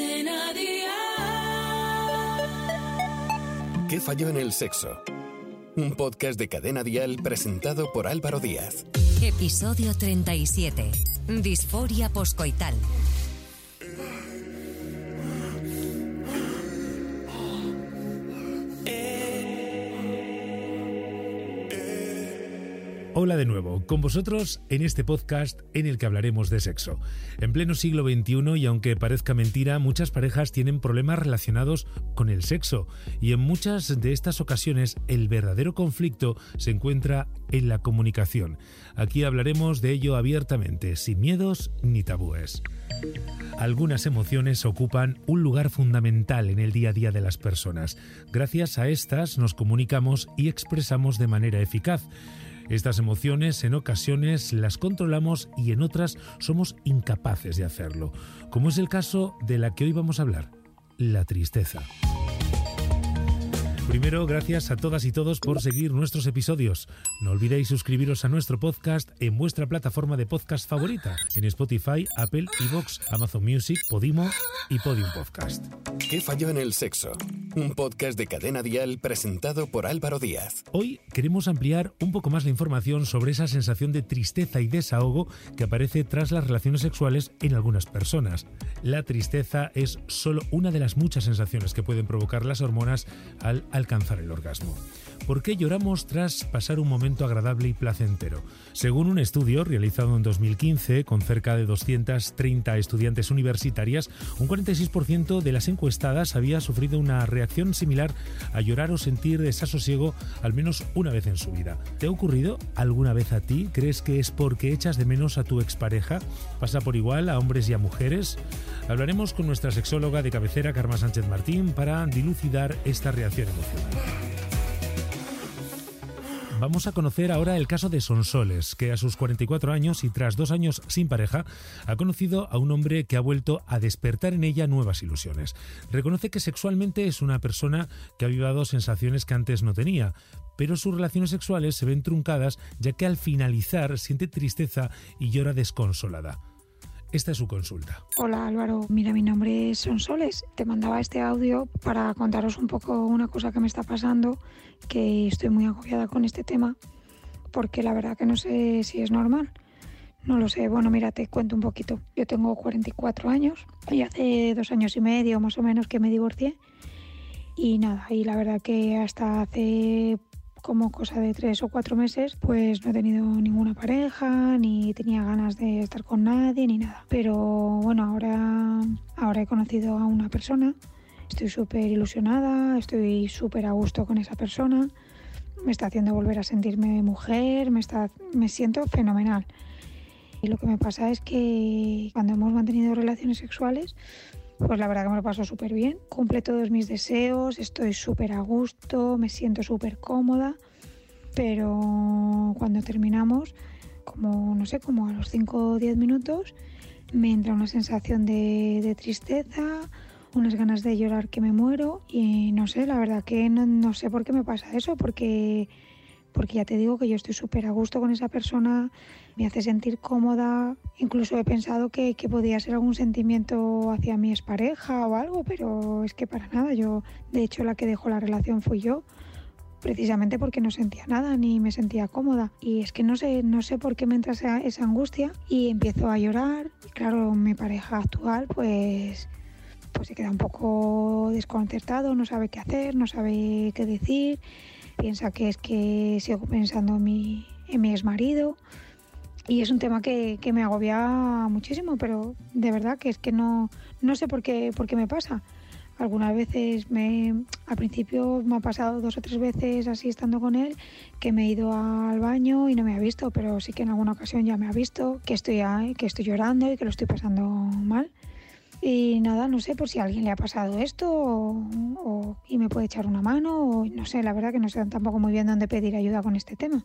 Cadena Dial. ¿Qué falló en el sexo? Un podcast de Cadena Dial presentado por Álvaro Díaz. Episodio 37. Disforia poscoital. Hola de nuevo, con vosotros en este podcast en el que hablaremos de sexo. En pleno siglo XXI, y aunque parezca mentira, muchas parejas tienen problemas relacionados con el sexo, y en muchas de estas ocasiones el verdadero conflicto se encuentra en la comunicación. Aquí hablaremos de ello abiertamente, sin miedos ni tabúes. Algunas emociones ocupan un lugar fundamental en el día a día de las personas. Gracias a estas nos comunicamos y expresamos de manera eficaz. Estas emociones en ocasiones las controlamos y en otras somos incapaces de hacerlo, como es el caso de la que hoy vamos a hablar, la tristeza. Primero, gracias a todas y todos por seguir nuestros episodios. No olvidéis suscribiros a nuestro podcast en vuestra plataforma de podcast favorita, en Spotify, Apple, Evox, Amazon Music, Podimo y Podium Podcast. ¿Qué falló en el sexo? Un podcast de Cadena Dial presentado por Álvaro Díaz. Hoy queremos ampliar un poco más la información sobre esa sensación de tristeza y desahogo que aparece tras las relaciones sexuales en algunas personas. La tristeza es solo una de las muchas sensaciones que pueden provocar las hormonas al alcanzar el orgasmo. ¿Por qué lloramos tras pasar un momento agradable y placentero? Según un estudio realizado en 2015 con cerca de 230 estudiantes universitarias, un 46% de las encuestadas había sufrido una reacción similar a llorar o sentir desasosiego al menos una vez en su vida. ¿Te ha ocurrido alguna vez a ti? ¿Crees que es porque echas de menos a tu expareja? ¿Pasa por igual a hombres y a mujeres? Hablaremos con nuestra sexóloga de cabecera, Karma Sánchez Martín, para dilucidar esta reacción. Vamos a conocer ahora el caso de Sonsoles, que a sus 44 años y tras dos años sin pareja, ha conocido a un hombre que ha vuelto a despertar en ella nuevas ilusiones. Reconoce que sexualmente es una persona que ha vivido sensaciones que antes no tenía, pero sus relaciones sexuales se ven truncadas ya que al finalizar siente tristeza y llora desconsolada. Esta es su consulta. Hola Álvaro, mira mi nombre es Sonsoles. Te mandaba este audio para contaros un poco una cosa que me está pasando, que estoy muy agobiada con este tema, porque la verdad que no sé si es normal. No lo sé, bueno, mira, te cuento un poquito. Yo tengo 44 años y hace dos años y medio más o menos que me divorcié. Y nada, y la verdad que hasta hace como cosa de tres o cuatro meses, pues no he tenido ninguna pareja, ni tenía ganas de estar con nadie, ni nada. Pero bueno, ahora, ahora he conocido a una persona, estoy súper ilusionada, estoy súper a gusto con esa persona, me está haciendo volver a sentirme mujer, me, está, me siento fenomenal. Y lo que me pasa es que cuando hemos mantenido relaciones sexuales, pues la verdad que me lo paso súper bien. Cumple todos mis deseos, estoy súper a gusto, me siento súper cómoda. Pero cuando terminamos, como no sé, como a los 5 o 10 minutos, me entra una sensación de, tristeza, unas ganas de llorar que me muero. Y no sé, la verdad que no sé por qué me pasa eso, porque porque ya te digo que yo estoy súper a gusto con esa persona, me hace sentir cómoda, incluso he pensado que, que, podía ser algún sentimiento hacia mi expareja o algo, pero es que para nada, yo de hecho la que dejó la relación fui yo, precisamente porque no sentía nada ni me sentía cómoda. Y es que no sé, no sé por qué me entra esa, angustia y empiezo a llorar, claro, mi pareja actual pues pues se queda un poco desconcertado, no sabe qué hacer, no sabe qué decir piensa que es que sigo pensando en mi, en mi ex marido y es un tema que, que, me agobia muchísimo, pero de verdad que es que no, no sé por qué, por qué me pasa. Algunas veces me, al principio me ha pasado dos o tres veces así estando con él, que me he ido al baño y no me ha visto, pero sí que en alguna ocasión ya me ha visto, que estoy, que estoy llorando y que lo estoy pasando mal. Y nada, no sé por si a alguien le ha pasado esto o, o, y me puede echar una mano o no sé, la verdad que no sé tampoco muy bien dónde pedir ayuda con este tema.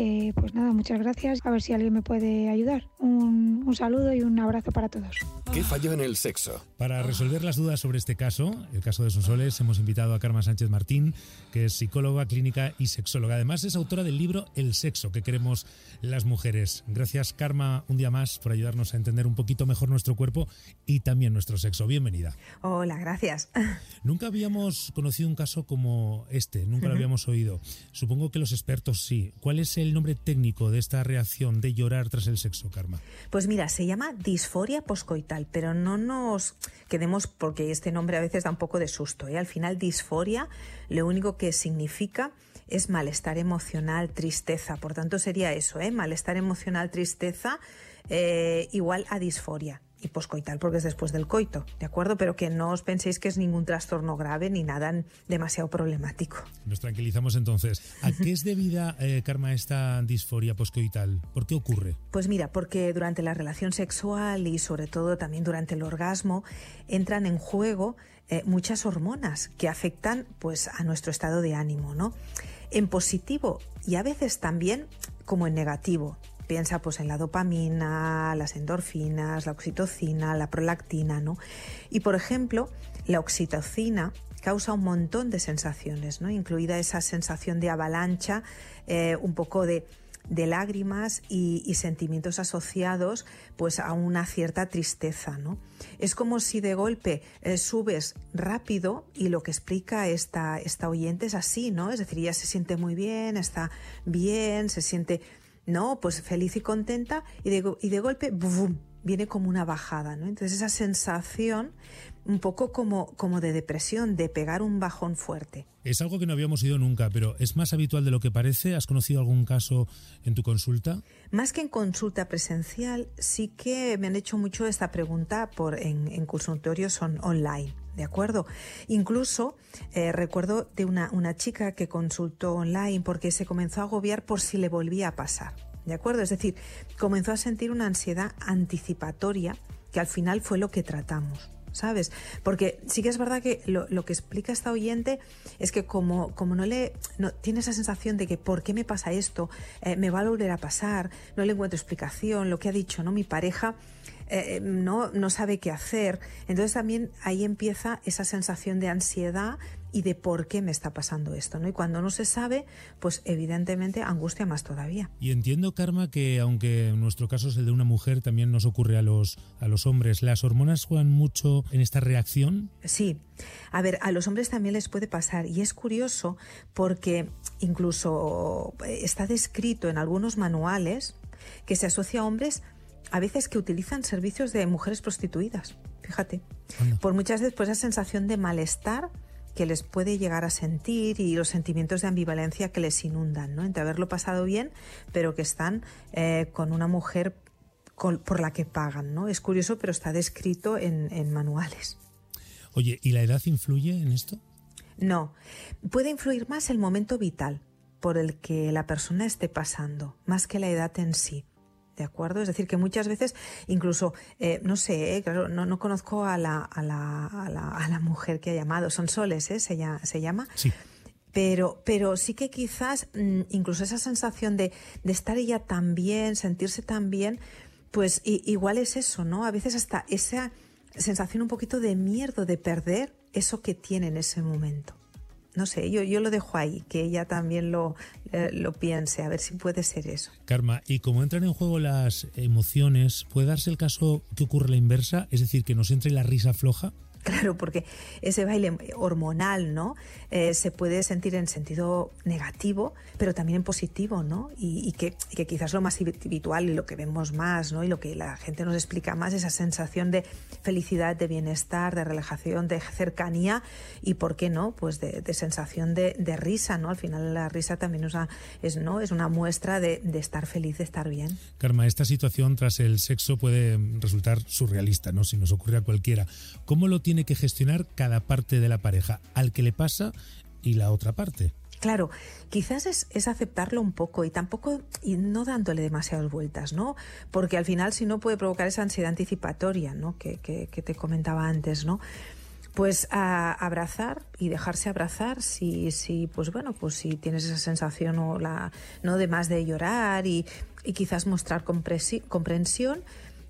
Eh, pues nada, muchas gracias. A ver si alguien me puede ayudar. Un, un saludo y un abrazo para todos. ¿Qué falló en el sexo? Para resolver las dudas sobre este caso, el caso de Sonsoles, hemos invitado a Karma Sánchez Martín, que es psicóloga clínica y sexóloga. Además, es autora del libro El sexo que queremos las mujeres. Gracias, Karma, un día más por ayudarnos a entender un poquito mejor nuestro cuerpo y también nuestro sexo. Bienvenida. Hola, gracias. Nunca habíamos conocido un caso como este, nunca lo habíamos oído. Supongo que los expertos sí. ¿Cuál es el nombre técnico de esta reacción de llorar tras el sexo, Karma? Pues mira, se llama disforia poscoital, pero no nos quedemos porque este nombre a veces da un poco de susto. ¿eh? Al final, disforia lo único que significa es malestar emocional, tristeza. Por tanto, sería eso, ¿eh? malestar emocional, tristeza, eh, igual a disforia y poscoital porque es después del coito, ¿de acuerdo? Pero que no os penséis que es ningún trastorno grave ni nada demasiado problemático. Nos tranquilizamos entonces. ¿A qué es debida, eh, Karma, esta disforia poscoital? ¿Por qué ocurre? Pues mira, porque durante la relación sexual y sobre todo también durante el orgasmo entran en juego eh, muchas hormonas que afectan pues a nuestro estado de ánimo, ¿no? En positivo y a veces también como en negativo piensa pues en la dopamina, las endorfinas, la oxitocina, la prolactina, ¿no? Y por ejemplo, la oxitocina causa un montón de sensaciones, ¿no? Incluida esa sensación de avalancha, eh, un poco de lágrimas y, sentimientos asociados pues a una cierta tristeza no es como si de golpe eh, subes rápido y lo que explica esta, esta oyente es así no es decir ella se siente muy bien está bien se siente no, pues feliz y contenta y de, y de golpe viene como una bajada, ¿no? Entonces esa sensación un poco como, como de depresión, de pegar un bajón fuerte. Es algo que no habíamos oído nunca, pero ¿es más habitual de lo que parece? ¿Has conocido algún caso en tu consulta? Más que en consulta presencial, sí que me han hecho mucho esta pregunta por, en, en consultorios online. ¿De acuerdo? Incluso eh, recuerdo de una, una chica que consultó online porque se comenzó a agobiar por si le volvía a pasar, ¿de acuerdo? Es decir, comenzó a sentir una ansiedad anticipatoria que al final fue lo que tratamos. ¿sabes? Porque sí que es verdad que lo, que explica esta oyente es que como, como no le no, tiene esa sensación de que ¿por qué me pasa esto? Eh, ¿Me va a volver a pasar? No le encuentro explicación, lo que ha dicho, ¿no? Mi pareja eh, no, no sabe qué hacer. Entonces también ahí empieza esa sensación de ansiedad y de por qué me está pasando esto, ¿no? Y cuando no se sabe, pues evidentemente angustia más todavía. Y entiendo, Karma, que aunque en nuestro caso es el de una mujer, también nos ocurre a los, a los hombres. ¿Las hormonas juegan mucho en esta reacción? Sí. A ver, a los hombres también les puede pasar. Y es curioso porque incluso está descrito en algunos manuales que se asocia a hombres a veces que utilizan servicios de mujeres prostituidas, fíjate, por muchas veces por esa sensación de malestar que les puede llegar a sentir y los sentimientos de ambivalencia que les inundan, ¿no? Entre haberlo pasado bien, pero que están eh, con una mujer por la que pagan, ¿no? Es curioso, pero está descrito en, en manuales. Oye, ¿y la edad influye en esto? No, puede influir más el momento vital por el que la persona esté pasando, más que la edad en sí. ¿De acuerdo? Es decir, que muchas veces, incluso, eh, no sé, eh, claro, no, no, conozco a la, a, la, a, la, a la, mujer que ha llamado, son soles, ¿eh? Se, llama, se llama. Sí. Pero, pero sí que quizás mmm, incluso esa sensación de, de, estar ella tan bien, sentirse tan bien, pues y, igual es eso, ¿no? A veces hasta esa sensación un poquito de miedo de perder eso que tiene en ese momento no sé, yo, yo lo dejo ahí, que ella también lo, eh, lo piense, a ver si puede ser eso. Karma, y como entran en juego las emociones, ¿puede darse el caso que ocurre la inversa? Es decir, que nos entre la risa floja. Claro, porque ese baile hormonal, ¿no? Eh, se puede sentir en sentido negativo, pero también en positivo, ¿no? Y, que, que, quizás lo más habitual y lo que vemos más, ¿no? Y lo que la gente nos explica más, esa sensación de felicidad, de bienestar, de relajación, de cercanía y, ¿por qué no? Pues de, de sensación de, de, risa, ¿no? Al final la risa también es una, es, ¿no? es una muestra de, de estar feliz, de estar bien. Karma, esta situación tras el sexo puede resultar surrealista, ¿no? Si nos ocurre a cualquiera. ¿Cómo lo tiene que gestionar cada parte de la pareja, al que le pasa y la otra parte. Claro, quizás es, es, aceptarlo un poco y tampoco y no dándole demasiadas vueltas, ¿no? Porque al final si no puede provocar esa ansiedad anticipatoria, ¿no? Que, que, te comentaba antes, ¿no? Pues abrazar y dejarse abrazar si, si, pues bueno, pues si tienes esa sensación o la, no de más de llorar y quizás mostrar comprensión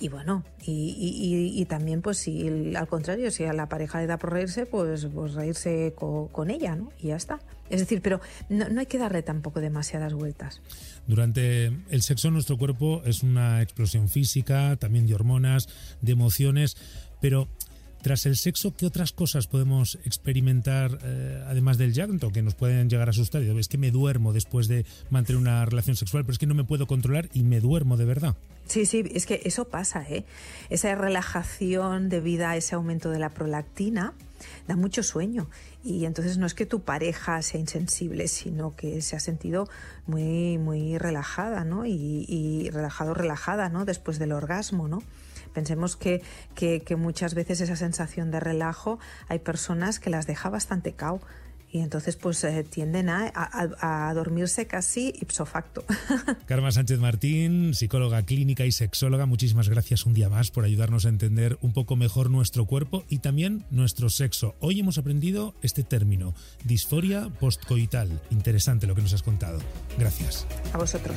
y bueno, y, también pues si al contrario, si a la pareja le da por reírse, pues, pues reírse con, ella, ¿no? Y ya está. Es decir, pero no, no hay que darle tampoco demasiadas vueltas. Durante el sexo nuestro cuerpo es una explosión física, también de hormonas, de emociones, pero tras el sexo, ¿qué otras cosas podemos experimentar eh, además del llanto que nos pueden llegar a asustar? Es que me duermo después de mantener una relación sexual, pero es que no me puedo controlar y me duermo de verdad. Sí, sí, es que eso pasa, ¿eh? Esa relajación debido a ese aumento de la prolactina da mucho sueño y entonces no es que tu pareja sea insensible, sino que se ha sentido muy, muy relajada, ¿no? Y, y relajado, relajada, ¿no? Después del orgasmo, ¿no? Pensemos que, que, muchas veces esa sensación de relajo hay personas que las deja bastante cao y entonces pues eh, tienden a, a, dormirse casi ipso facto. Karma Sánchez Martín, psicóloga clínica y sexóloga, muchísimas gracias un día más por ayudarnos a entender un poco mejor nuestro cuerpo y también nuestro sexo. Hoy hemos aprendido este término, disforia postcoital. Interesante lo que nos has contado. Gracias. A vosotros.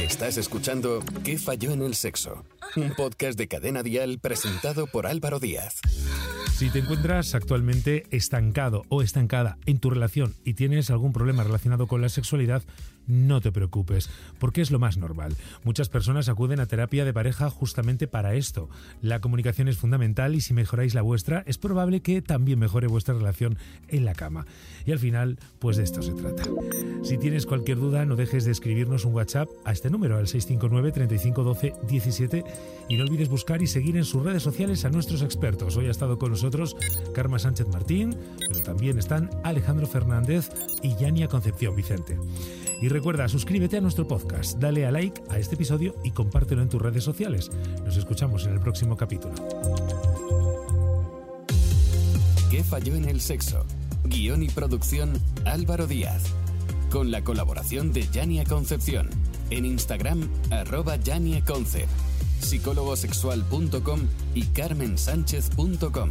Estás escuchando ¿Qué falló en el sexo? Un podcast de Cadena Dial presentado por Álvaro Díaz. Si te encuentras actualmente estancado o estancada en tu relación y tienes algún problema relacionado con la sexualidad, no te preocupes, porque es lo más normal. Muchas personas acuden a terapia de pareja justamente para esto. La comunicación es fundamental y si mejoráis la vuestra, es probable que también mejore vuestra relación en la cama. Y al final, pues de esto se trata. Si tienes cualquier duda, no dejes de escribirnos un WhatsApp a este número, al 659 3512 17 y no olvides buscar y seguir en sus redes sociales a nuestros expertos. Hoy ha estado con nosotros Karma Sánchez Martín, pero también están Alejandro Fernández y Yania Concepción Vicente. Y recuerda, suscríbete a nuestro podcast, dale a like a este episodio y compártelo en tus redes sociales. Nos escuchamos en el próximo capítulo. ¿Qué falló en el sexo? Guión y producción Álvaro Díaz. Con la colaboración de Yania Concepción. En Instagram, arroba Yania Concept, psicólogosexual.com y carmensánchez.com.